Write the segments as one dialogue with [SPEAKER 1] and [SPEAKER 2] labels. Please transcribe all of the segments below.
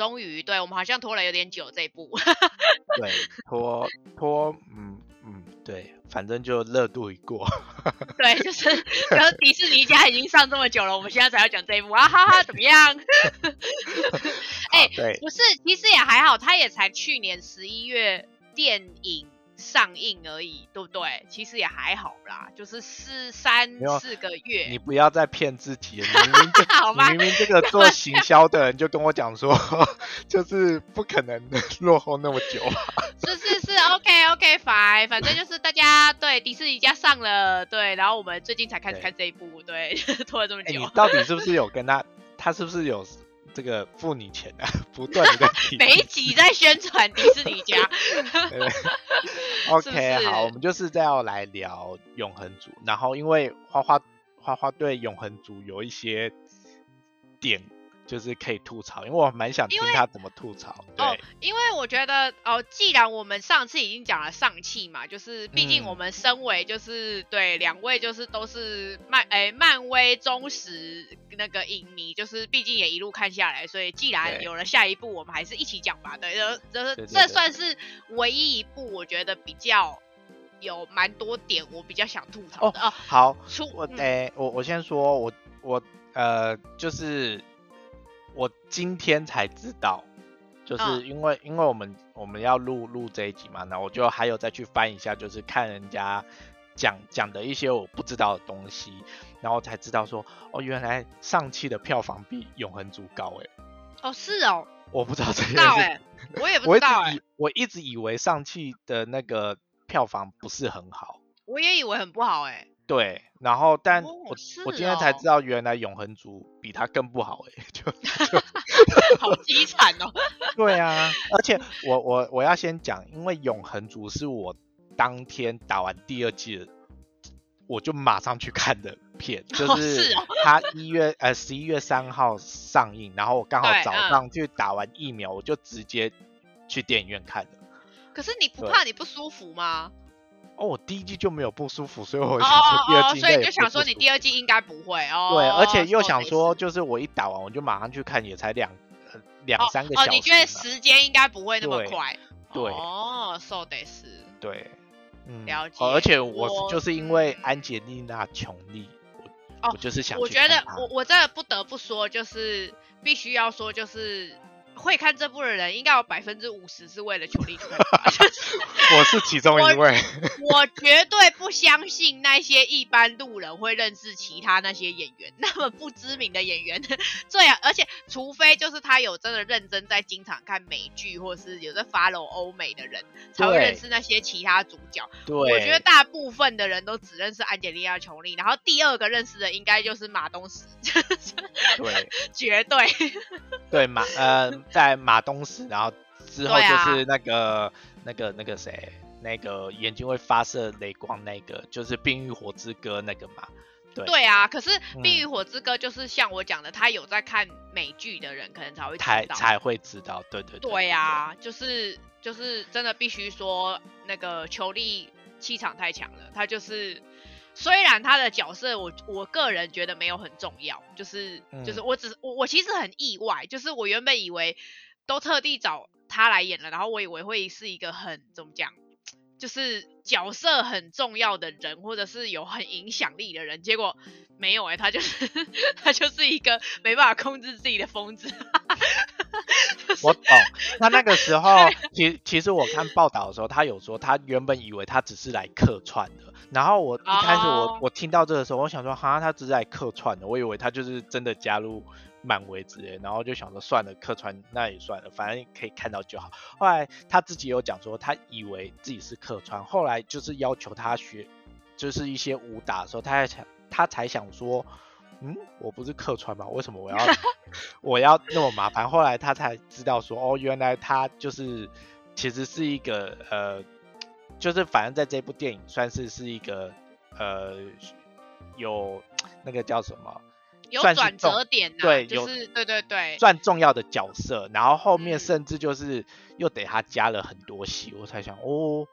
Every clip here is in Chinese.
[SPEAKER 1] 终于，对我们好像拖了有点久这一步。
[SPEAKER 2] 对，拖拖，嗯嗯，对，反正就热度已过。
[SPEAKER 1] 对，就是，然后迪士尼家已经上这么久了，我们现在才要讲这一部啊，哈哈，怎么样？哎，不是，其实也还好，他也才去年十一月电影。上映而已，对不对？其实也还好啦，就是四三四个月。
[SPEAKER 2] 你不要再骗自己了，明明这明明这个做行销的人就跟我讲说，就是不可能落后那么久。
[SPEAKER 1] 是是是，OK OK fine，反正就是大家对迪士尼家上了，对，然后我们最近才开始看这一部，对，拖了这么久。
[SPEAKER 2] 你到底是不是有跟他？他是不是有？这个付你钱的，不断的
[SPEAKER 1] 每一集在宣传迪士尼家。
[SPEAKER 2] OK，好，我们就是在要来聊永恒族，然后因为花花花花对永恒族有一些点。就是可以吐槽，因为我蛮想听他怎么吐槽。
[SPEAKER 1] 哦，因为我觉得哦，既然我们上次已经讲了上汽嘛，就是毕竟我们身为就是对两位就是都是漫诶漫威忠实那个影迷，就是毕竟也一路看下来，所以既然有了下一部，我们还是一起讲吧。对，就是这算是唯一一部我觉得比较有蛮多点我比较想吐槽的哦。
[SPEAKER 2] 好，出我诶我我先说，我我呃就是。我今天才知道，就是因为因为我们我们要录录这一集嘛，那我就还有再去翻一下，就是看人家讲讲的一些我不知道的东西，然后才知道说，哦，原来上期的票房比永恒族高哎。
[SPEAKER 1] 哦，是哦。
[SPEAKER 2] 我不知道这件
[SPEAKER 1] 事。我也不知道哎。
[SPEAKER 2] 我一直以为上汽的那个票房不是很好。
[SPEAKER 1] 我也以为很不好哎。
[SPEAKER 2] 对，然后但我我今天才知道，原来永恒族比他更不好哎，就
[SPEAKER 1] 好凄惨哦。
[SPEAKER 2] 对啊，而且我我我要先讲，因为永恒族是我当天打完第二季，我就马上去看的片，就是他一月呃十一月三号上映，然后我刚好早上去打完疫苗，我就直接去电影院看的。
[SPEAKER 1] 可是你不怕你不舒服吗？
[SPEAKER 2] 哦，我第一季就没有不舒服，所以我想说第二季
[SPEAKER 1] 所以就想说你第二季应该不会哦。
[SPEAKER 2] 对，而且又想说，就是我一打完我就马上去看，也才两两三个小时。哦，
[SPEAKER 1] 你觉得时间应该不会那么快？
[SPEAKER 2] 对。
[SPEAKER 1] 哦，so 得是。
[SPEAKER 2] 对，
[SPEAKER 1] 嗯，了解。
[SPEAKER 2] 而且我就是因为安吉丽娜·琼丽，我我就是想。
[SPEAKER 1] 我觉得我我真的不得不说，就是必须要说，就是。会看这部的人，应该有百分之五十是为了裘力看。
[SPEAKER 2] 我是其中一位。
[SPEAKER 1] 我绝对不相信那些一般路人会认识其他那些演员，那么不知名的演员。这样，而且除非就是他有真的认真在经常看美剧，或是有在 follow 欧美的人，才会认识那些其他主角。
[SPEAKER 2] 对，
[SPEAKER 1] 我觉得大部分的人都只认识安吉丽亚·琼丽，然后第二个认识的应该就是马东石。
[SPEAKER 2] 对，
[SPEAKER 1] 绝对。
[SPEAKER 2] 对马，呃。在马东石，然后之后就是那个那个那个谁，那个眼睛会发射雷光那个，就是《冰与火之歌》那个嘛。对
[SPEAKER 1] 对啊，可是《冰与火之歌》就是像我讲的，他有在看美剧的人可能才会
[SPEAKER 2] 才才会知道。对对
[SPEAKER 1] 对。对啊，就是就是真的必须说，那个球力气场太强了，他就是。虽然他的角色，我我个人觉得没有很重要，就是就是我只我我其实很意外，就是我原本以为都特地找他来演了，然后我以为会是一个很怎么讲，就是角色很重要的人，或者是有很影响力的人，结果没有哎，他就是 他就是一个没办法控制自己的疯子。
[SPEAKER 2] 我懂，他那个时候，其其实我看报道的时候，他有说他原本以为他只是来客串的，然后我一开始我我听到这个时候，我想说哈，他只是来客串的，我以为他就是真的加入漫威之类，然后就想说算了，客串那也算了，反正可以看到就好。后来他自己有讲说，他以为自己是客串，后来就是要求他学，就是一些武打的时候，他才想他才想说。嗯，我不是客串吗？为什么我要 我要那么麻烦？后来他才知道说，哦，原来他就是其实是一个呃，就是反正在这部电影算是是一个呃有那个叫什么，
[SPEAKER 1] 有转折点，
[SPEAKER 2] 对，
[SPEAKER 1] 就是对对对，
[SPEAKER 2] 算重要的角色。然后后面甚至就是又给他加了很多戏，我才想哦。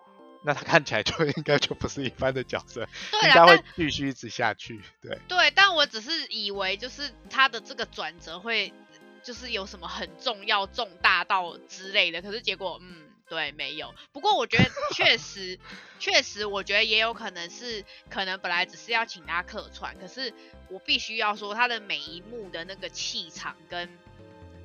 [SPEAKER 2] 那他看起来就 应该就不是一般的角色，应该会继续一直下去。对
[SPEAKER 1] 对，但我只是以为就是他的这个转折会就是有什么很重要、重大到之类的。可是结果，嗯，对，没有。不过我觉得确实，确实，我觉得也有可能是，可能本来只是要请他客串，可是我必须要说，他的每一幕的那个气场跟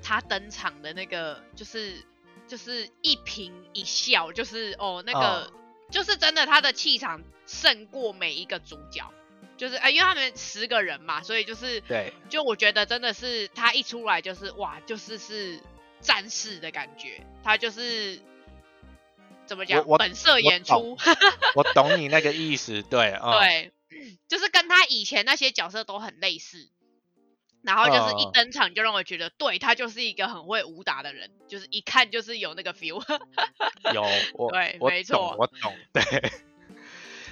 [SPEAKER 1] 他登场的那个，就是就是一颦一笑，就是哦，那个就是真的，他的气场胜过每一个主角。就是啊，因为他们十个人嘛，所以就是
[SPEAKER 2] 对，
[SPEAKER 1] 就我觉得真的是他一出来就是哇，就是是战士的感觉，他就是怎么讲，本色演出。
[SPEAKER 2] 我懂你那个意思，对，
[SPEAKER 1] 对，就是跟他以前那些角色都很类似，然后就是一登场就让我觉得，对他就是一个很会武打的人，就是一看就是有那个 feel。
[SPEAKER 2] 有，我
[SPEAKER 1] 对，没错，
[SPEAKER 2] 我懂，对。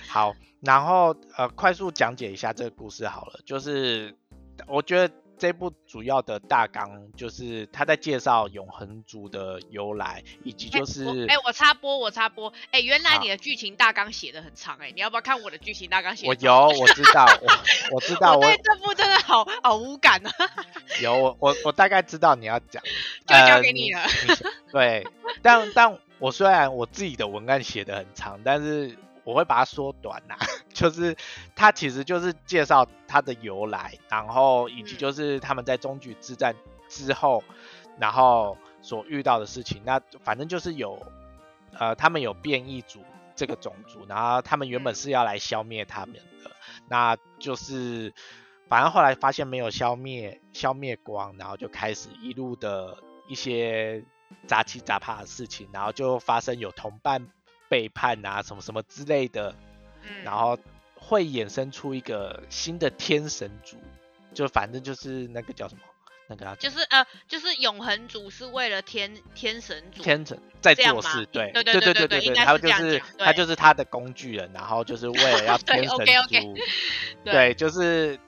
[SPEAKER 2] 好，然后呃，快速讲解一下这个故事好了。就是我觉得这部主要的大纲就是他在介绍永恒族的由来，以及就是
[SPEAKER 1] 哎，我插播，我插播，哎，原来你的剧情大纲写的很长，哎，你要不要看我的剧情大纲写？
[SPEAKER 2] 我有，我知道，我 我知道，
[SPEAKER 1] 我对这部真的好好无感啊。
[SPEAKER 2] 有，我我我大概知道你要讲，
[SPEAKER 1] 就交给你了。
[SPEAKER 2] 对，但但我虽然我自己的文案写的很长，但是。我会把它缩短呐，就是它其实就是介绍它的由来，然后以及就是他们在中局之战之后，然后所遇到的事情。那反正就是有，呃，他们有变异族这个种族，然后他们原本是要来消灭他们的，那就是反正后来发现没有消灭消灭光，然后就开始一路的一些杂七杂八的事情，然后就发生有同伴。背叛啊，什么什么之类的，嗯。然后会衍生出一个新的天神族，就反正就是那个叫什么，那个
[SPEAKER 1] 就是呃，就是永恒族是为了天天神族，
[SPEAKER 2] 天神在做事，对对对对对对，他就是他就是他的工具人，然后就是为了要 天神族，对，就是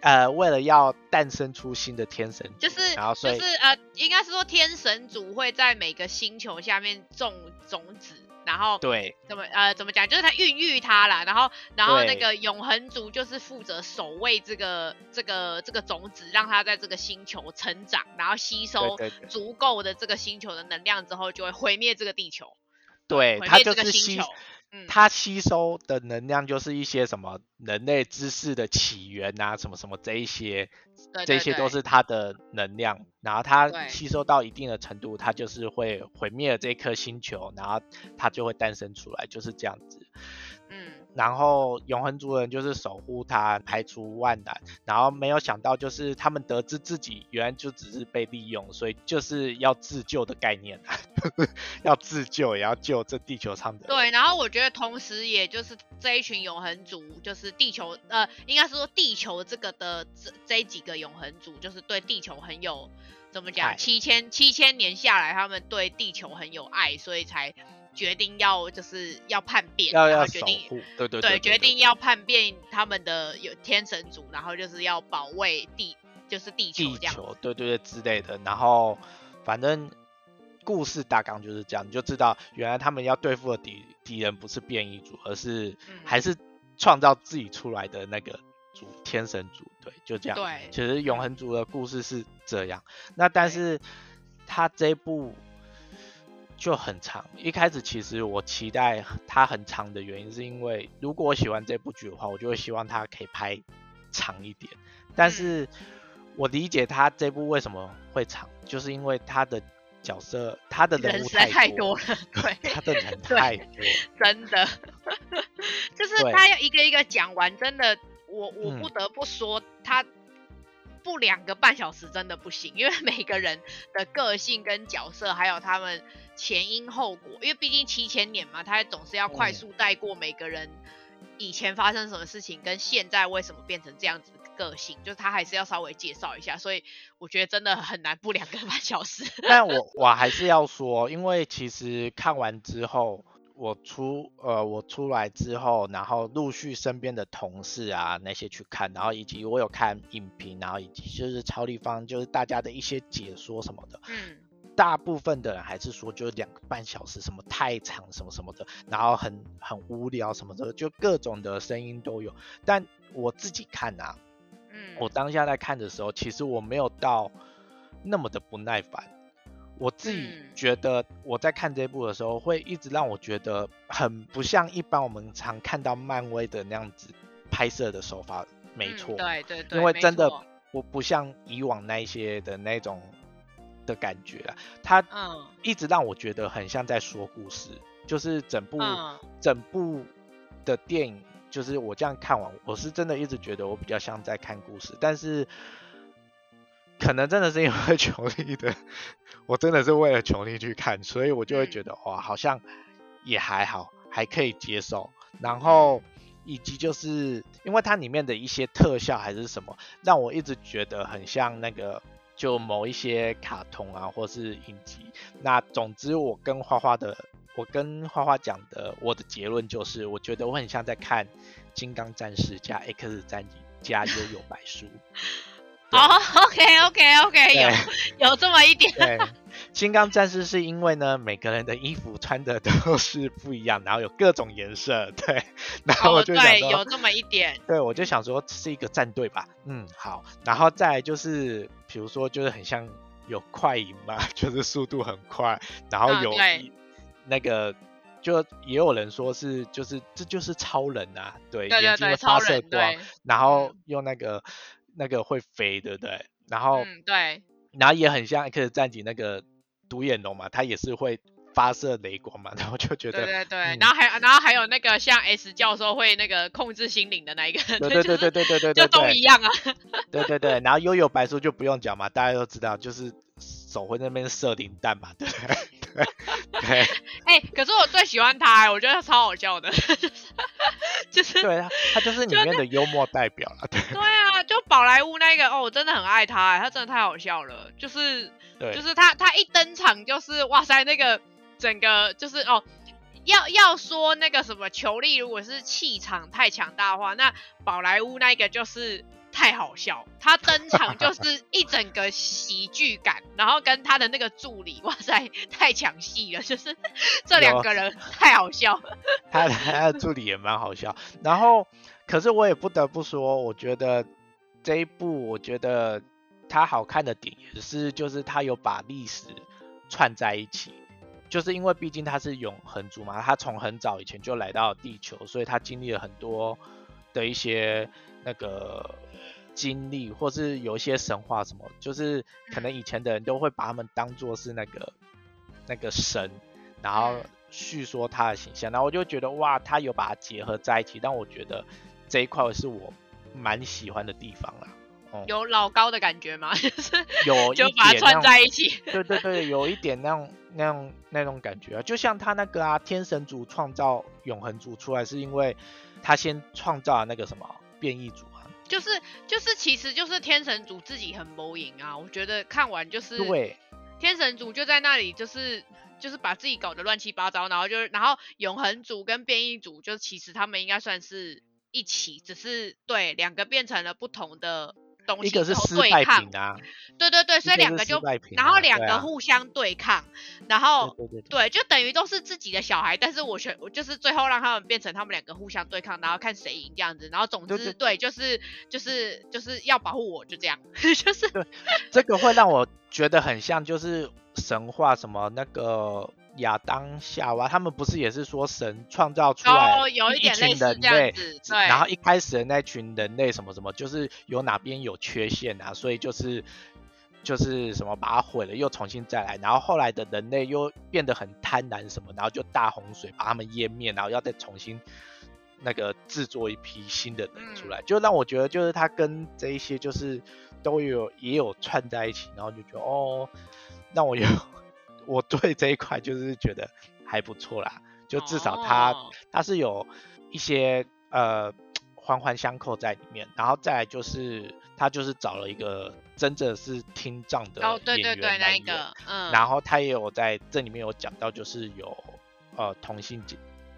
[SPEAKER 2] 呃，为了要诞生出新的天神，
[SPEAKER 1] 就是就是呃，应该是说天神族会在每个星球下面种种子。然后
[SPEAKER 2] 对，
[SPEAKER 1] 怎么呃怎么讲？就是他孕育他啦，然后然后那个永恒族就是负责守卫这个这个这个种子，让它在这个星球成长，然后吸收足够的这个星球的能量之后，就会毁灭这个地球。
[SPEAKER 2] 对，它就是吸。它吸收的能量就是一些什么人类知识的起源啊，什么什么这一些，这些都是它的能量。然后它吸收到一定的程度，它就是会毁灭了这颗星球，然后它就会诞生出来，就是这样子。然后永恒族人就是守护他，排除万难。然后没有想到，就是他们得知自己原来就只是被利用，所以就是要自救的概念，要自救也要救这地球上的。
[SPEAKER 1] 对，然后我觉得同时也就是这一群永恒族，就是地球呃，应该是说地球这个的这这几个永恒族，就是对地球很有怎么讲？七千七千年下来，他们对地球很有爱，所以才。决定要就是要叛变，
[SPEAKER 2] 要要
[SPEAKER 1] 决定
[SPEAKER 2] 对对对，
[SPEAKER 1] 决定要叛变他们的有天神族，然后就是要保卫地，就是地球
[SPEAKER 2] 地球，对对对之类的。然后反正故事大纲就是这样，你就知道原来他们要对付的敌敌人不是变异族，而是还是创造自己出来的那个族天神族。对，就这样。
[SPEAKER 1] 对，
[SPEAKER 2] 其实永恒族的故事是这样。那但是他这部。就很长。一开始其实我期待它很长的原因，是因为如果我喜欢这部剧的话，我就会希望它可以拍长一点。但是我理解它这部为什么会长，就是因为它的角色、它的人物
[SPEAKER 1] 太
[SPEAKER 2] 多
[SPEAKER 1] 了，对，
[SPEAKER 2] 它的人 太多，
[SPEAKER 1] 真的，就是他要一个一个讲完，真的，我我不得不说，他不两个半小时真的不行，因为每个人的个性跟角色，还有他们。前因后果，因为毕竟七千年嘛，他总是要快速带过每个人以前发生什么事情，跟现在为什么变成这样子个性，就是他还是要稍微介绍一下，所以我觉得真的很难不两个半小时。
[SPEAKER 2] 但我 我还是要说，因为其实看完之后，我出呃我出来之后，然后陆续身边的同事啊那些去看，然后以及我有看影评，然后以及就是超立方就是大家的一些解说什么的，嗯。大部分的人还是说，就两个半小时，什么太长，什么什么的，然后很很无聊什么的，就各种的声音都有。但我自己看啊，嗯，我当下在看的时候，其实我没有到那么的不耐烦。我自己觉得我在看这部的时候，会一直让我觉得很不像一般我们常看到漫威的那样子拍摄的手法。没错，
[SPEAKER 1] 对对对，
[SPEAKER 2] 因为真的不不像以往那一些的那种的感觉啊，他一直让我觉得很像在说故事，就是整部整部的电影，就是我这样看完，我是真的一直觉得我比较像在看故事，但是。可能真的是因为 琼力的，我真的是为了琼力去看，所以我就会觉得哇，好像也还好，还可以接受。然后以及就是因为它里面的一些特效还是什么，让我一直觉得很像那个就某一些卡通啊，或是影集。那总之，我跟花花的，我跟花花讲的，我的结论就是，我觉得我很像在看《金刚战士》加《X 战警》加《悠悠白书》。
[SPEAKER 1] 哦，OK，OK，OK，有 有这么一点。
[SPEAKER 2] 对，金刚战士是因为呢，每个人的衣服穿的都 是不一样，然后有各种颜色，对。然后我就
[SPEAKER 1] 对，有这么一点。
[SPEAKER 2] 对，我就想说是一个战队吧。嗯，好。然后再就是，比如说，就是很像有快银嘛，就是速度很快，然后有那个，就也有人说是，就是这就是超人啊，
[SPEAKER 1] 对，
[SPEAKER 2] 眼睛会发射光，然后用那个。那个会飞，对不对？然后，
[SPEAKER 1] 对，
[SPEAKER 2] 然后也很像 X 战警那个独眼龙嘛，它也是会发射雷光嘛，然后就觉得，
[SPEAKER 1] 对对对，然后还然后还有那个像 S 教授会那个控制心灵的那一个，
[SPEAKER 2] 对对对对对对对，
[SPEAKER 1] 就都一样啊。
[SPEAKER 2] 对对对，然后悠悠白书就不用讲嘛，大家都知道，就是手会那边射零弹嘛，对不对？对。
[SPEAKER 1] 哎，可是我最喜欢他，我觉得他超好笑的，就是
[SPEAKER 2] 对啊，他就是里面的幽默代表了，对。
[SPEAKER 1] 对啊，就宝莱坞那个哦，我真的很爱他，他真的太好笑了，就是，
[SPEAKER 2] 对，
[SPEAKER 1] 就是他他一登场就是哇塞，那个整个就是哦，要要说那个什么球力，如果是气场太强大的话，那宝莱坞那个就是。太好笑，他登场就 是一整个喜剧感，然后跟他的那个助理，哇塞，太抢戏了，就是 这两个人太好笑。
[SPEAKER 2] 他他的助理也蛮好笑，然后可是我也不得不说，我觉得这一部我觉得它好看的点也是，就是他有把历史串在一起，就是因为毕竟他是永恒族嘛，他从很早以前就来到地球，所以他经历了很多的一些那个。经历，或是有一些神话什么，就是可能以前的人都会把他们当做是那个那个神，然后叙说他的形象，然后我就觉得哇，他有把它结合在一起，但我觉得这一块是我蛮喜欢的地方啦。
[SPEAKER 1] 有老高的感觉吗？就是
[SPEAKER 2] 有
[SPEAKER 1] 就把它串在一起。
[SPEAKER 2] 对对对，有一点那样那种那种感觉啊，就像他那个啊，天神族创造永恒族出来，是因为他先创造了那个什么变异族啊。
[SPEAKER 1] 就是就是，其实就是天神族自己很谋赢啊！我觉得看完就是，
[SPEAKER 2] 对，
[SPEAKER 1] 天神族就在那里，就是就是把自己搞得乱七八糟，然后就是然后永恒族跟变异族，就其实他们应该算是一起，只是对两个变成了不同的。
[SPEAKER 2] 一个是失败品啊，
[SPEAKER 1] 对对对，所以两个就，然后两个互相对抗，然后对，就等于都是自己的小孩，但是我选，我就是最后让他们变成他们两个互相对抗，然后看谁赢这样子，然后总之对，就是就是就是要保护我，就这样，就是
[SPEAKER 2] 这个会让我觉得很像就是神话什么那个。亚当夏娃他们不是也是说神创造出来一群人类，
[SPEAKER 1] 对，
[SPEAKER 2] 然后一开始的那群人类什么什么，就是有哪边有缺陷啊，所以就是就是什么把它毁了，又重新再来，然后后来的人类又变得很贪婪什么，然后就大洪水把他们淹灭，然后要再重新那个制作一批新的人出来，就让我觉得就是他跟这一些就是都有也有串在一起，然后就觉得哦，让我有。我对这一块就是觉得还不错啦，就至少它它是有一些呃环环相扣在里面，然后再来就是他就是找了一个真正是听障的演员来演，嗯，然后他也有在这里面有讲到就是有呃同性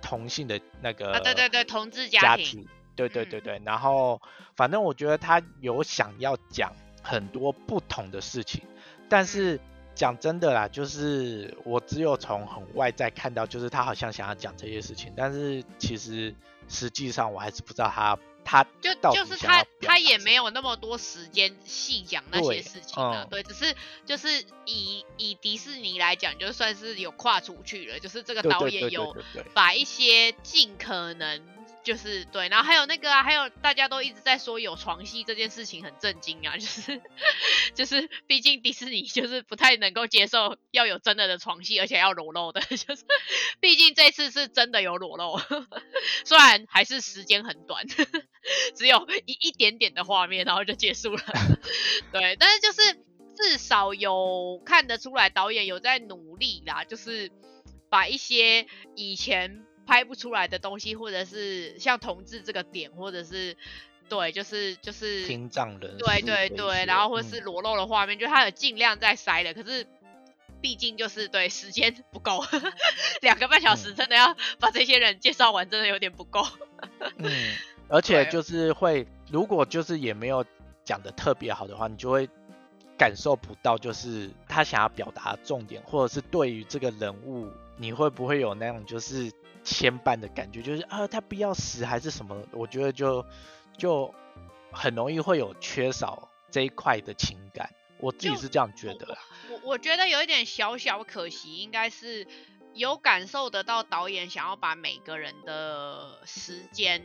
[SPEAKER 2] 同性的那个
[SPEAKER 1] 对对对同志家
[SPEAKER 2] 庭，对对对。对，然后反正我觉得他有想要讲很多不同的事情，但是。讲真的啦，就是我只有从很外在看到，就是他好像想要讲这些事情，但是其实实际上我还是不知道他他
[SPEAKER 1] 就就是他他也没有那么多时间细讲那些事情啊，对，只是就是以以迪士尼来讲，就算是有跨出去了，就是这个导演有把一些尽可能。就是对，然后还有那个啊，还有大家都一直在说有床戏这件事情很震惊啊，就是就是，毕竟迪士尼就是不太能够接受要有真的的床戏，而且要裸露的，就是毕竟这次是真的有裸露，虽然还是时间很短，只有一一点点的画面，然后就结束了。对，但是就是至少有看得出来导演有在努力啦，就是把一些以前。拍不出来的东西，或者是像同志这个点，或者是对，就是就是
[SPEAKER 2] 听障人，
[SPEAKER 1] 对对对，然后或者是裸露的画面，就他有尽量在塞的，可是毕竟就是对时间不够，两个半小时真的要把这些人介绍完，真的有点不够。
[SPEAKER 2] 嗯，而且就是会，如果就是也没有讲的特别好的话，你就会感受不到，就是他想要表达重点，或者是对于这个人物，你会不会有那种就是。牵绊的感觉，就是啊，他不要死还是什么？我觉得就就很容易会有缺少这一块的情感，我自己是这样觉得啦。
[SPEAKER 1] 我我觉得有一点小小可惜，应该是有感受得到导演想要把每个人的时间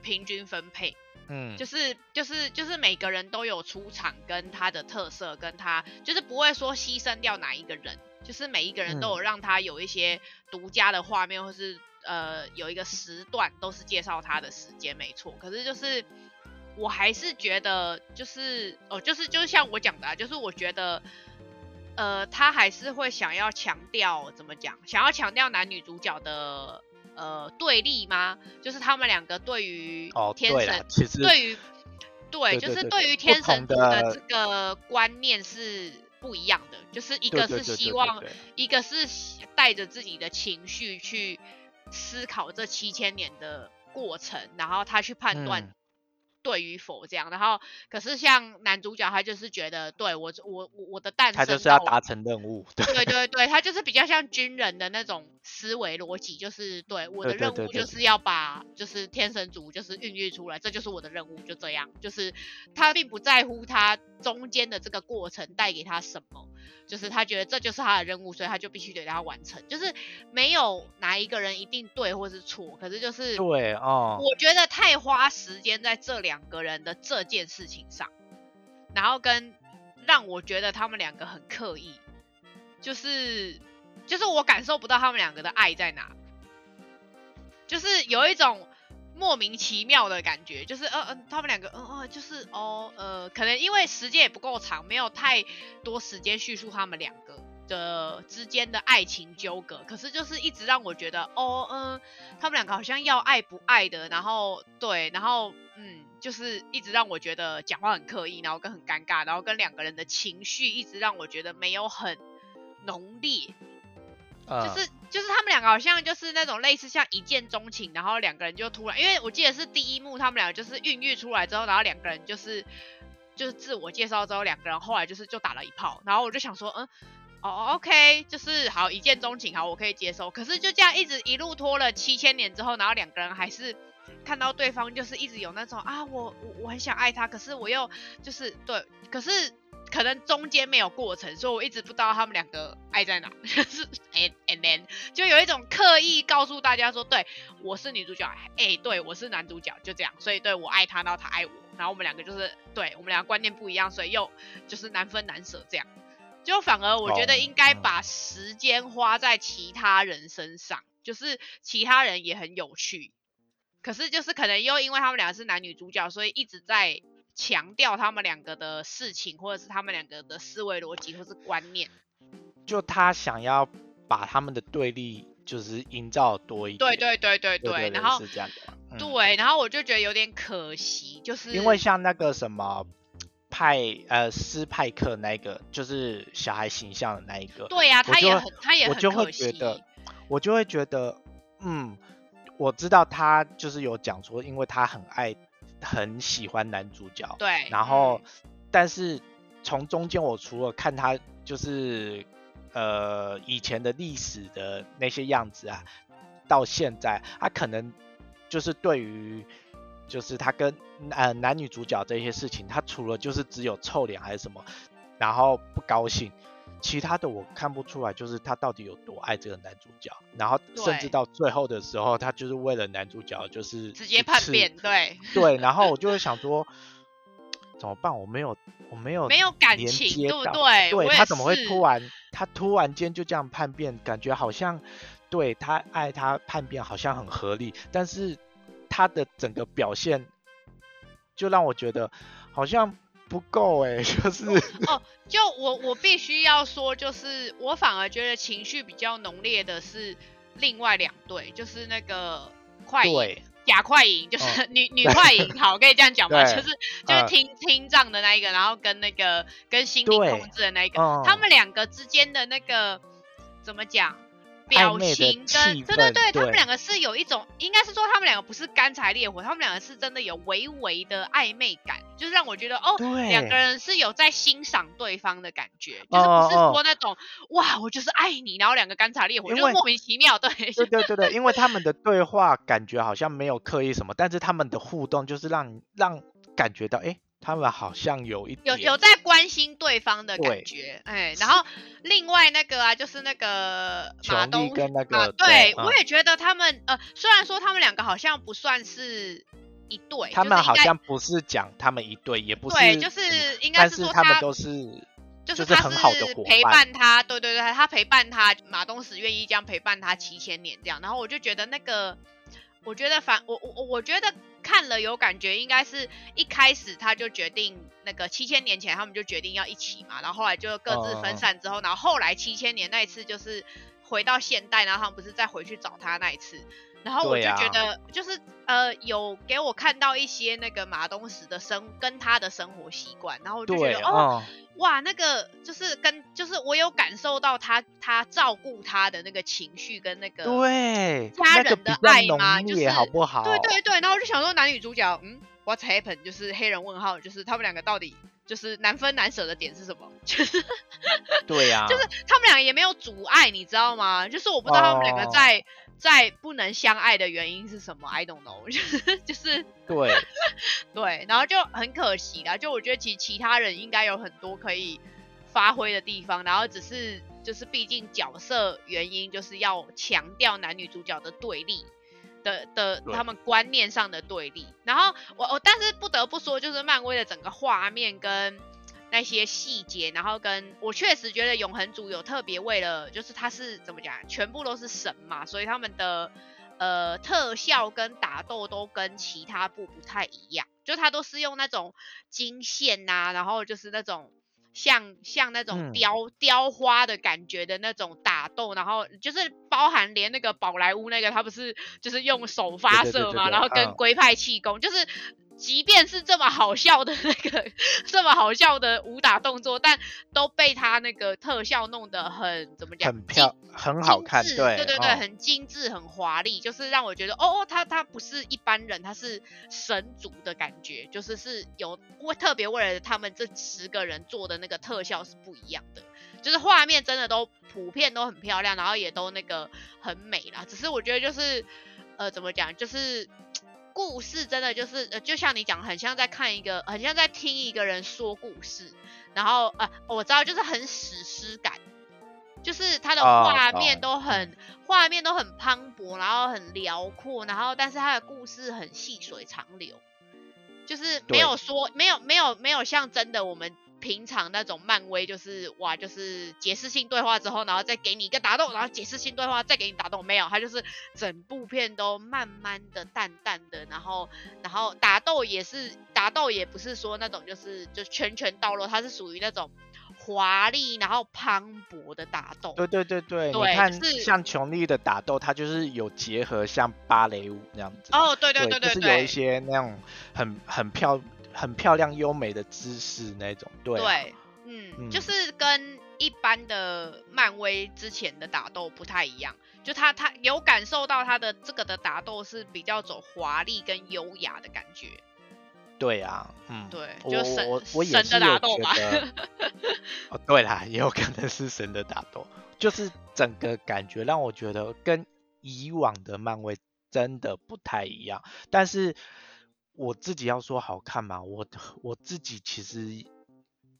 [SPEAKER 1] 平均分配，嗯，就是就是就是每个人都有出场跟他的特色，跟他就是不会说牺牲掉哪一个人，就是每一个人都有让他有一些独家的画面，或是。呃，有一个时段都是介绍他的时间，没错。可是就是，我还是觉得，就是哦，就是就是像我讲的，啊就是我觉得，呃，他还是会想要强调怎么讲，想要强调男女主角的呃对立吗？就是他们两个对于天神，
[SPEAKER 2] 其实
[SPEAKER 1] 对于对，就是对于天神族的这个观念是不一样的。就是一个是希望，一个是带着自己的情绪去。思考这七千年的过程，然后他去判断。对与否这样，然后可是像男主角他就是觉得，对我我我我的诞生，
[SPEAKER 2] 他就是要达成任务，
[SPEAKER 1] 对对对，他就是比较像军人的那种思维逻辑，就是对我的任务就是要把就是天神族就是孕育出来，这就是我的任务，就这样，就是他并不在乎他中间的这个过程带给他什么，就是他觉得这就是他的任务，所以他就必须得让他完成，就是没有哪一个人一定对或是错，可是就是
[SPEAKER 2] 对哦，
[SPEAKER 1] 我觉得太花时间在这。两个人的这件事情上，然后跟让我觉得他们两个很刻意，就是就是我感受不到他们两个的爱在哪，就是有一种莫名其妙的感觉，就是呃呃，他们两个嗯嗯，就是哦呃，可能因为时间也不够长，没有太多时间叙述他们两个。的之间的爱情纠葛，可是就是一直让我觉得，哦，嗯，他们两个好像要爱不爱的，然后对，然后嗯，就是一直让我觉得讲话很刻意，然后跟很尴尬，然后跟两个人的情绪一直让我觉得没有很浓烈，就是就是他们两个好像就是那种类似像一见钟情，然后两个人就突然，因为我记得是第一幕，他们两个就是孕育出来之后，然后两个人就是就是自我介绍之后，两个人后来就是就打了一炮，然后我就想说，嗯。哦，OK，就是好一见钟情，好，我可以接受。可是就这样一直一路拖了七千年之后，然后两个人还是看到对方，就是一直有那种啊，我我我很想爱他，可是我又就是对，可是可能中间没有过程，所以我一直不知道他们两个爱在哪。就是，and and then 就有一种刻意告诉大家说，对我是女主角，哎，对我是男主角，就这样。所以对我爱他，然后他爱我，然后我们两个就是对我们两个观念不一样，所以又就是难分难舍这样。就反而我觉得应该把时间花在其他人身上，就是其他人也很有趣，可是就是可能又因为他们两个是男女主角，所以一直在强调他们两个的事情，或者是他们两个的思维逻辑或是观念。
[SPEAKER 2] 就他想要把他们的对立就是营造多一点。
[SPEAKER 1] 对对对对
[SPEAKER 2] 对，
[SPEAKER 1] 然后
[SPEAKER 2] 是这样
[SPEAKER 1] 的。对，然后我就觉得有点可惜，就是
[SPEAKER 2] 因为像那个什么。派呃斯派克那一个就是小孩形象的那一个，
[SPEAKER 1] 对呀，他也很他也很
[SPEAKER 2] 我就会觉得，我就会觉得，嗯，我知道他就是有讲说，因为他很爱很喜欢男主角，
[SPEAKER 1] 对，
[SPEAKER 2] 然后但是从中间我除了看他就是呃以前的历史的那些样子啊，到现在他可能就是对于就是他跟呃男女主角这些事情，他除了就是只有臭脸还是什么，然后不高兴，其他的我看不出来，就是他到底有多爱这个男主角，然后甚至到最后的时候，他就是为了男主角就是
[SPEAKER 1] 直接叛变，对
[SPEAKER 2] 对，然后我 就会想说。怎么办？我没有，我没有，
[SPEAKER 1] 没有感情，对不对？
[SPEAKER 2] 对他怎么会突然，他突然间就这样叛变，感觉好像对他爱他叛变好像很合理，但是他的整个表现就让我觉得好像不够哎，就是
[SPEAKER 1] 哦，就我我必须要说，就是我反而觉得情绪比较浓烈的是另外两队，就是那个快银。假快银就是女 女快银，好，可以这样讲吗？就是就是听听障的那一个，然后跟那个跟心灵控制的那一个，他们两个之间的那个怎么讲？表情跟对对对，他们两个是有一种，应该是说他们两个不是干柴烈火，他们两个是真的有微微的暧昧感，就是让我觉得哦，两个人是有在欣赏对方的感觉，就是不是说那种哇，我就是爱你，然后两个干柴烈火，就莫名其妙，对
[SPEAKER 2] 对对对对，因为他们的对话感觉好像没有刻意什么，但是他们的互动就是让让感觉到哎。他们好像有一
[SPEAKER 1] 有有在关心对方的感觉，哎，然后另外那个啊，就是那个马东
[SPEAKER 2] 跟那个，
[SPEAKER 1] 对我也觉得他们呃，虽然说他们两个好像不算是一对，
[SPEAKER 2] 他们好像不是讲他们一对，也不是，
[SPEAKER 1] 对，就是应该是说
[SPEAKER 2] 他们都是，
[SPEAKER 1] 就是
[SPEAKER 2] 他很好的
[SPEAKER 1] 陪伴他，对对对，他陪伴他，马东石愿意这样陪伴他七千年这样，然后我就觉得那个。我觉得反我我我觉得看了有感觉，应该是一开始他就决定那个七千年前他们就决定要一起嘛，然后后来就各自分散之后，然后后来七千年那一次就是回到现代，然后他们不是再回去找他那一次，然后我就觉得就是呃有给我看到一些那个马东石的生跟他的生活习惯，然后我就觉得哦。哇，那个就是跟就是我有感受到他他照顾他的那个情绪跟那个
[SPEAKER 2] 对
[SPEAKER 1] 家人的爱吗？
[SPEAKER 2] 就是好不好？
[SPEAKER 1] 对对对，然后我就想说男女主角，嗯，What's happened？就是黑人问号，就是他们两个到底就是难分难舍的点是什么？就是
[SPEAKER 2] 对呀，
[SPEAKER 1] 就是他们俩也没有阻碍，你知道吗？就是我不知道他们两个在。在不能相爱的原因是什么？I don't know，就是就是
[SPEAKER 2] 对
[SPEAKER 1] 对，然后就很可惜啦。就我觉得其其他人应该有很多可以发挥的地方，然后只是就是毕竟角色原因，就是要强调男女主角的对立的的他们观念上的对立。然后我我但是不得不说，就是漫威的整个画面跟。那些细节，然后跟我确实觉得永恒族有特别为了，就是他是怎么讲，全部都是神嘛，所以他们的呃特效跟打斗都跟其他部不太一样，就他都是用那种金线呐，然后就是那种像像那种雕雕花的感觉的那种打斗，然后就是包含连那个宝莱坞那个他不是就是用手发射嘛，然后跟龟派气功就是。即便是这么好笑的那个，这么好笑的武打动作，但都被他那个特效弄得很怎么讲？
[SPEAKER 2] 很漂，很好看，对
[SPEAKER 1] 对对对，很精致，很华丽，就是让我觉得，哦哦，他他不是一般人，他是神族的感觉，就是是有为特别为了他们这十个人做的那个特效是不一样的，就是画面真的都普遍都很漂亮，然后也都那个很美啦。只是我觉得就是呃，怎么讲，就是。故事真的就是，呃，就像你讲，很像在看一个，很像在听一个人说故事。然后，呃，我知道，就是很史诗感，就是它的画面都很，画面都很磅礴，然后很辽阔，然后但是它的故事很细水长流，就是没有说，没有，没有，没有像真的我们。平常那种漫威就是哇，就是解释性对话之后，然后再给你一个打斗，然后解释性对话再给你打斗，没有，他就是整部片都慢慢的、淡淡的，然后然后打斗也是打斗也不是说那种就是就拳拳到肉，它是属于那种华丽然后磅礴的打斗。
[SPEAKER 2] 对对对对，你看像琼丽的打斗，它就是有结合像芭蕾舞那样子。
[SPEAKER 1] 哦，对对对对，
[SPEAKER 2] 就是有一些那种很很漂。很漂亮优美的姿势那种，对，
[SPEAKER 1] 对，嗯，就是跟一般的漫威之前的打斗不太一样，就他他有感受到他的这个的打斗是比较走华丽跟优雅的感觉。
[SPEAKER 2] 对啊，嗯，
[SPEAKER 1] 对，就神
[SPEAKER 2] 我
[SPEAKER 1] 神的打斗吧。
[SPEAKER 2] 哦，对啦，也有可能是神的打斗，就是整个感觉让我觉得跟以往的漫威真的不太一样，但是。我自己要说好看嘛，我我自己其实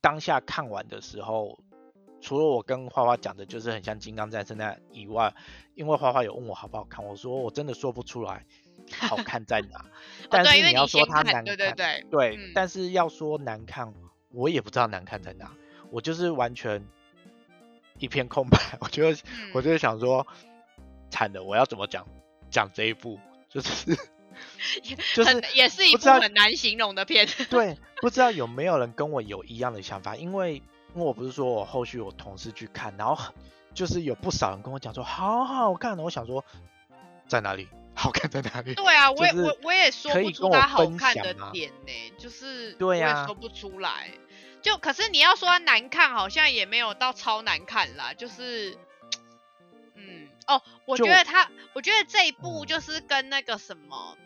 [SPEAKER 2] 当下看完的时候，除了我跟花花讲的，就是很像金刚战士那样以外，因为花花有问我好不好看，我说我真的说不出来 好看在哪。但是你要说它难看，
[SPEAKER 1] 对对对，
[SPEAKER 2] 对，但是要说难看，我也不知道难看在哪，我就是完全一片空白。我就我就想说，惨的，我要怎么讲讲这一部，就是。就是
[SPEAKER 1] 也是一部很难形容的片。
[SPEAKER 2] 对，不知道有没有人跟我有一样的想法？因为因为我不是说我后续我同事去看，然后就是有不少人跟我讲说好好看的。我想说在哪里？好看在哪里？
[SPEAKER 1] 对啊，我也我我也说不出它好看的点呢，就是对呀，说不出来。就可是你要说它难看，好像也没有到超难看啦，就是。嗯哦，我觉得他，我觉得这一部就是跟那个什么。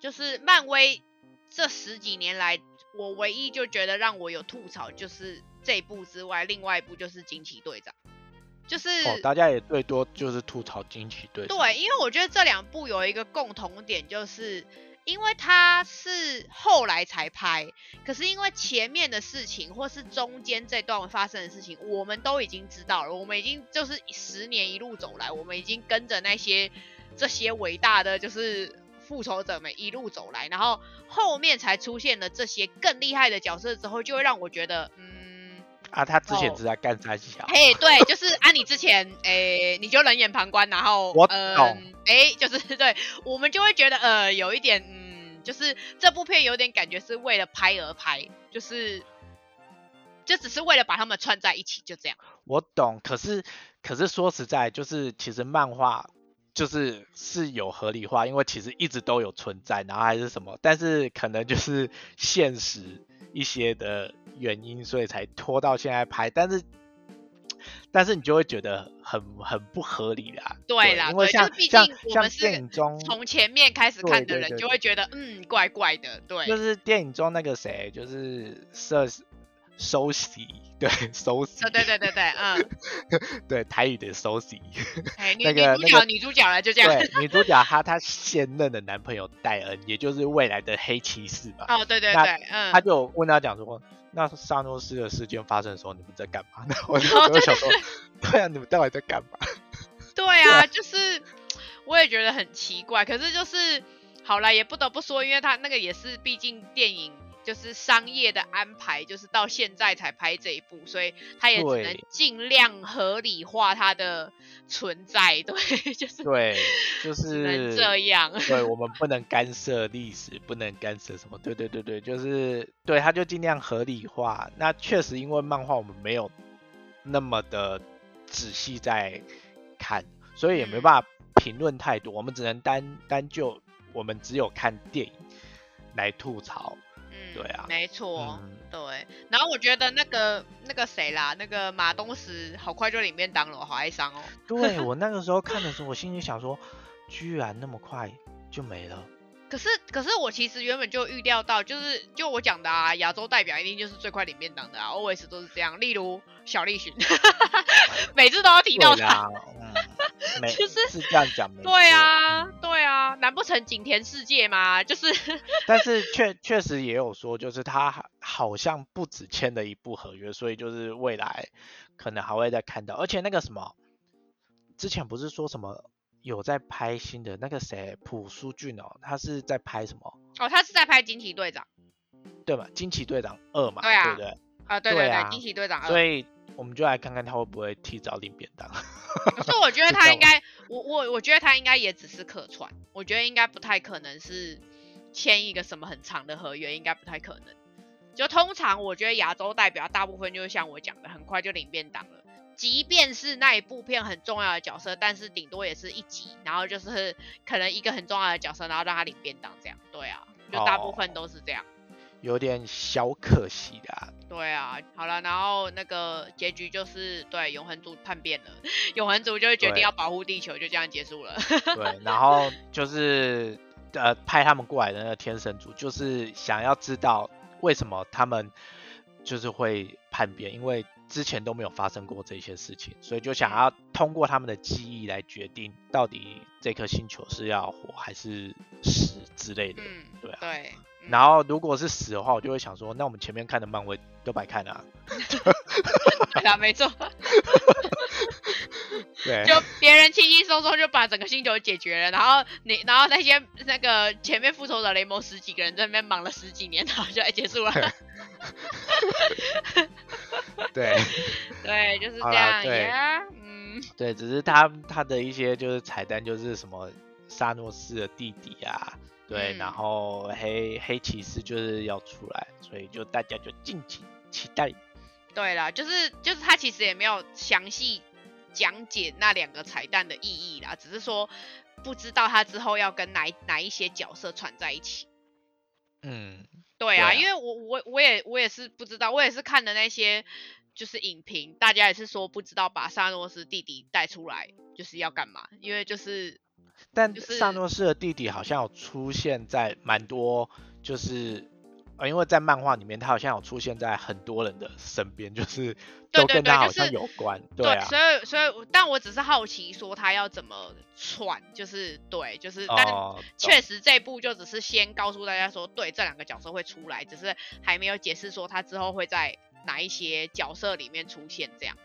[SPEAKER 1] 就是漫威这十几年来，我唯一就觉得让我有吐槽，就是这一部之外，另外一部就是惊奇队长，就是
[SPEAKER 2] 大家也最多就是吐槽惊奇队长。
[SPEAKER 1] 对，因为我觉得这两部有一个共同点，就是因为它是后来才拍，可是因为前面的事情或是中间这段发生的事情，我们都已经知道了，我们已经就是十年一路走来，我们已经跟着那些这些伟大的就是。复仇者们一路走来，然后后面才出现了这些更厉害的角色之后，就会让我觉得，嗯，
[SPEAKER 2] 啊，他之前是在干啥？
[SPEAKER 1] 嘿，对，就是啊，你之前，诶，你就冷眼旁观，然后，
[SPEAKER 2] 我懂，
[SPEAKER 1] 哎，就是对，我们就会觉得，呃，有一点，嗯，就是这部片有点感觉是为了拍而拍，就是，就只是为了把他们串在一起，就这样。
[SPEAKER 2] 我懂，可是，可是说实在，就是其实漫画。就是是有合理化，因为其实一直都有存在，然后还是什么，但是可能就是现实一些的原因，所以才拖到现在拍。但是，但是你就会觉得很很不合理啦。对
[SPEAKER 1] 啦，
[SPEAKER 2] 因为像像像电影中
[SPEAKER 1] 从前面开始看的人就会觉得嗯怪怪的。对，
[SPEAKER 2] 就是电影中那个谁，就是设收息。对，收息。
[SPEAKER 1] 对对对对，嗯，
[SPEAKER 2] 对台语的收息。
[SPEAKER 1] 哎，女 女主角女主角了，就这样。
[SPEAKER 2] 对，女主角她她现任的男朋友戴恩，也就是未来的黑骑士嘛。
[SPEAKER 1] 哦，对对对，嗯。
[SPEAKER 2] 他就问他讲说，那萨诺斯的事件发生的时候，你们在干嘛？那我就我想说，对啊，你们到底在干嘛？
[SPEAKER 1] 对啊，就是我也觉得很奇怪，可是就是好了，也不得不说，因为他那个也是，毕竟电影。就是商业的安排，就是到现在才拍这一部，所以他也只能尽量合理化它的存在。对，就是
[SPEAKER 2] 对，就是
[SPEAKER 1] 这样。
[SPEAKER 2] 对，我们不能干涉历史，不能干涉什么。对对对对，就是对，他就尽量合理化。那确实，因为漫画我们没有那么的仔细在看，所以也没办法评论太多。我们只能单单就我们只有看电影来吐槽。对啊，
[SPEAKER 1] 没错，对。然后我觉得那个那个谁啦，那个马东石好快就领便当了，好哀伤哦。
[SPEAKER 2] 对我那个时候看的时候，我心里想说，居然那么快就没了。
[SPEAKER 1] 可是可是我其实原本就预料到，就是就我讲的啊，亚洲代表一定就是最快领便当的啊，always 都是这样。例如小栗旬，每次都要提到他。
[SPEAKER 2] 嗯 就是是这样讲的。
[SPEAKER 1] 对啊，对啊，难不成景田世界吗？就是，
[SPEAKER 2] 但是确确实也有说，就是他好像不止签了一部合约，所以就是未来可能还会再看到。而且那个什么，之前不是说什么有在拍新的那个谁朴书俊哦，他是在拍什么？
[SPEAKER 1] 哦，他是在拍惊奇队长，
[SPEAKER 2] 对吧？惊奇队长二嘛，
[SPEAKER 1] 对啊，
[SPEAKER 2] 对不对？
[SPEAKER 1] 啊，对对对，惊奇队长二。
[SPEAKER 2] 所以。我们就来看看他会不会提早领便当。
[SPEAKER 1] 可是我觉得 他应该，我我我觉得他应该也只是客串，我觉得应该不太可能是签一个什么很长的合约，应该不太可能。就通常我觉得亚洲代表大部分就是像我讲的，很快就领便当了。即便是那一部片很重要的角色，但是顶多也是一集，然后就是可能一个很重要的角色，然后让他领便当这样。对啊，就大部分都是这样。
[SPEAKER 2] 有点小可惜的。
[SPEAKER 1] 对啊，好了，然后那个结局就是对永恒族叛变了，永恒族就会决定要保护地球，就这样结束了。
[SPEAKER 2] 对，然后就是呃派他们过来的那个天神族，就是想要知道为什么他们就是会叛变，因为之前都没有发生过这些事情，所以就想要通过他们的记忆来决定到底这颗星球是要活还是死之类的。嗯，对啊。
[SPEAKER 1] 对。
[SPEAKER 2] 然后如果是死的话，我就会想说，那我们前面看的漫威都白看了。
[SPEAKER 1] 对啊，没错。
[SPEAKER 2] 对。
[SPEAKER 1] 就别人轻轻松松就把整个星球解决了，然后你，然后那些那个前面复仇者联盟十几个人在那边忙了十几年，然后就结束了。
[SPEAKER 2] 对。
[SPEAKER 1] 对，就是这样。
[SPEAKER 2] 对。嗯。对，只是他他的一些就是彩蛋，就是什么萨诺斯的弟弟啊。对，然后黑黑骑士就是要出来，所以就大家就敬请期待。
[SPEAKER 1] 对啦，就是就是他其实也没有详细讲解那两个彩蛋的意义啦，只是说不知道他之后要跟哪哪一些角色串在一起。
[SPEAKER 2] 嗯，
[SPEAKER 1] 对啊，因为我我我也我也是不知道，我也是看的那些就是影评，大家也是说不知道把萨诺斯弟弟带出来就是要干嘛，因为就是。
[SPEAKER 2] 但萨诺斯的弟弟好像有出现在蛮多，就是呃，因为在漫画里面他好像有出现在很多人的身边，就是都跟他好像有关，
[SPEAKER 1] 对
[SPEAKER 2] 啊。
[SPEAKER 1] 所以所以，但我只是好奇说他要怎么串，就是对，就是但确实这部就只是先告诉大家说，对，这两个角色会出来，只是还没有解释说他之后会在哪一些角色里面出现这样。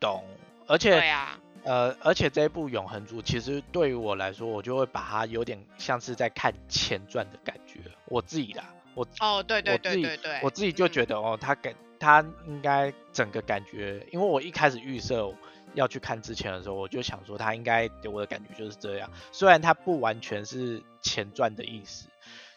[SPEAKER 2] 懂，而且
[SPEAKER 1] 对啊。
[SPEAKER 2] 呃，而且这一部《永恒族》其实对于我来说，我就会把它有点像是在看前传的感觉。我自己啦，我
[SPEAKER 1] 哦，对对对对对，
[SPEAKER 2] 我自己就觉得哦，他感他应该整个感觉，因为我一开始预设要去看之前的时候，我就想说他应该给我的感觉就是这样。虽然他不完全是前传的意思。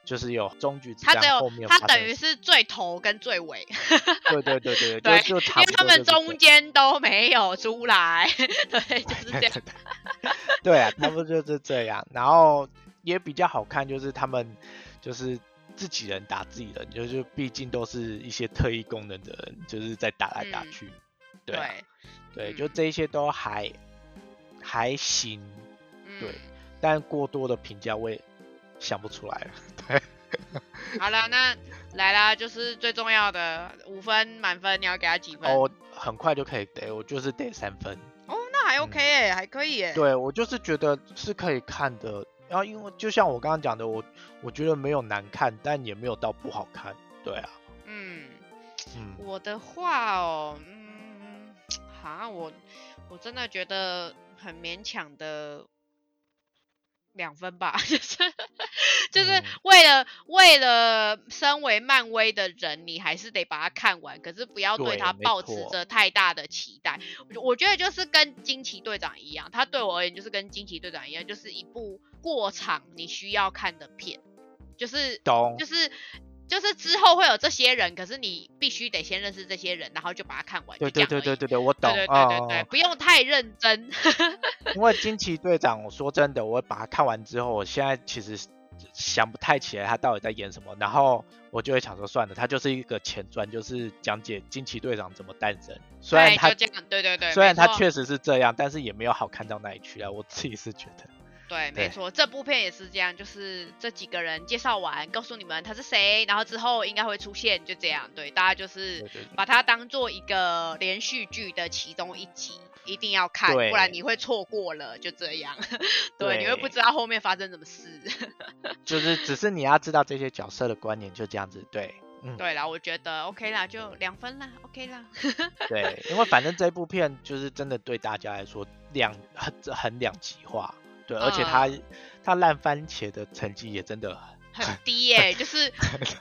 [SPEAKER 2] 就是有中局，
[SPEAKER 1] 他只有
[SPEAKER 2] 他
[SPEAKER 1] 等于是最头跟最尾。
[SPEAKER 2] 对对对对对，就因
[SPEAKER 1] 为他们中间都没有出来，对，就是这样。
[SPEAKER 2] 对啊，差不多就是这样。然后也比较好看，就是他们就是自己人打自己人，就是毕竟都是一些特异功能的人，就是在打来打去。对对，就这些都还还行。对，但过多的评价我也。想不出来了，对。
[SPEAKER 1] 好了，那来啦，就是最重要的五分满分，你要给他几分？
[SPEAKER 2] 哦，很快就可以得，我就是得三分。
[SPEAKER 1] 哦，那还 OK 哎，还可以哎。
[SPEAKER 2] 对，我就是觉得是可以看的，然后因为就像我刚刚讲的，我我觉得没有难看，但也没有到不好看，对啊。
[SPEAKER 1] 嗯嗯，我的话哦，嗯，好，我我真的觉得很勉强的。两分吧，就是就是为了为了身为漫威的人，你还是得把它看完，可是不要对他抱持着太大的期待。我觉得就是跟惊奇队长一样，他对我而言就是跟惊奇队长一样，就是一部过场你需要看的片，就是
[SPEAKER 2] 懂，
[SPEAKER 1] 就是。就是之后会有这些人，可是你必须得先认识这些人，然后就把它看完。
[SPEAKER 2] 对对对对对对，我懂。
[SPEAKER 1] 对对对对，不用太认真。
[SPEAKER 2] 因为惊奇队长，我说真的，我把它看完之后，我现在其实想不太起来他到底在演什么，然后我就会想说，算了，他就是一个前传，就是讲解惊奇队长怎么诞生。虽然他
[SPEAKER 1] 对对对，
[SPEAKER 2] 虽然他确实是这样，但是也没有好看到哪里去啊，我自己是觉得。
[SPEAKER 1] 对，没错，这部片也是这样，就是这几个人介绍完，告诉你们他是谁，然后之后应该会出现，就这样。对，大家就是把它当做一个连续剧的其中一集，一定要看，不然你会错过了，就这样。对，你会不知道后面发生什么事。
[SPEAKER 2] 就是只是你要知道这些角色的观念，就这样子。对，
[SPEAKER 1] 嗯，对啦，我觉得 OK 啦，就两分啦，OK 啦。
[SPEAKER 2] 对，因为反正这部片就是真的对大家来说两很很两极化。对，而且他他烂番茄的成绩也真的
[SPEAKER 1] 很 低耶，就是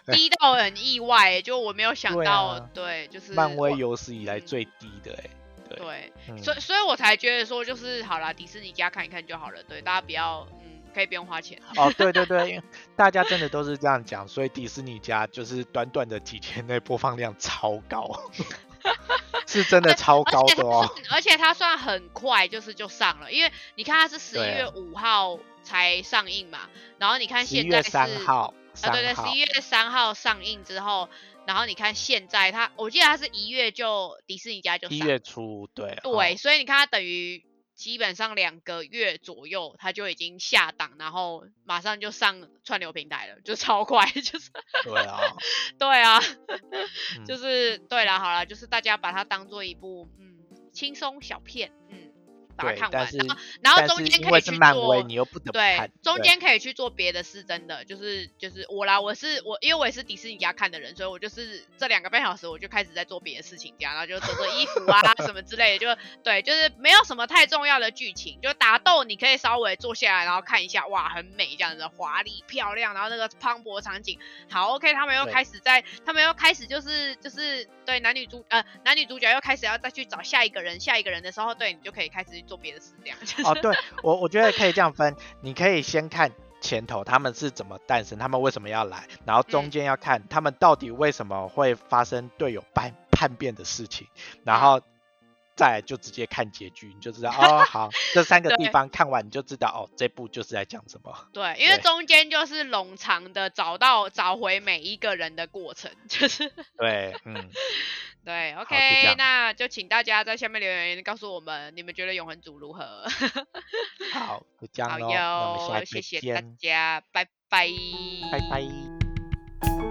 [SPEAKER 1] 低到很意外，就我没有想到，对，就是
[SPEAKER 2] 漫威有史以来最低的哎，
[SPEAKER 1] 对，所以所以我才觉得说，就是好啦，迪士尼家看一看就好了，对，大家不要，嗯，可以不用花钱。
[SPEAKER 2] 哦，对对对，因为大家真的都是这样讲，所以迪士尼家就是短短的几天内播放量超高。是真的超高的哦，
[SPEAKER 1] 而且它算很快，就是就上了，因为你看它是十一月五号才上映嘛，然后你看现在是
[SPEAKER 2] 三号，
[SPEAKER 1] 啊对对，十一月三号上映之后，然后你看现在它，我记得它是一月就迪士尼家就
[SPEAKER 2] 一月初，对
[SPEAKER 1] 对，所以你看它等于基本上两个月左右，他就已经下档，然后马上就上串流平台了，就超快，就是
[SPEAKER 2] 对啊，
[SPEAKER 1] 对啊，就是对了，好了，就是大家把它当做一部嗯轻松小片，嗯。把它看完，然后然后中间可以去做，
[SPEAKER 2] 你又不得
[SPEAKER 1] 对，中间可以去做别的事，真的就是就是我啦，我是我，因为我也是迪士尼家看的人，所以我就是这两个半小时我就开始在做别的事情，这样，然后就折折衣服啊 什么之类的，就对，就是没有什么太重要的剧情，就打斗你可以稍微坐下来然后看一下，哇，很美这样子，华丽漂亮，然后那个磅礴场景，好，OK，他们又开始在，他们又开始就是就是对男女主呃男女主角又开始要再去找下一个人，下一个人的时候，对你就可以开始。做别的事这样。哦，
[SPEAKER 2] 对我我觉得可以这样分，你可以先看前头他们是怎么诞生，他们为什么要来，然后中间要看他们到底为什么会发生队友叛叛变的事情，然后再就直接看结局，你就知道哦，好，这三个地方看完你就知道哦，这部就是在讲什么。
[SPEAKER 1] 对，因为中间就是冗长的找到找回每一个人的过程，就是
[SPEAKER 2] 对，嗯。
[SPEAKER 1] 对，OK，那就请大家在下面留言告诉我们，你们觉得永恒族如何？
[SPEAKER 2] 好，就这样喽，
[SPEAKER 1] 好哟，谢谢大家，拜拜，
[SPEAKER 2] 拜拜。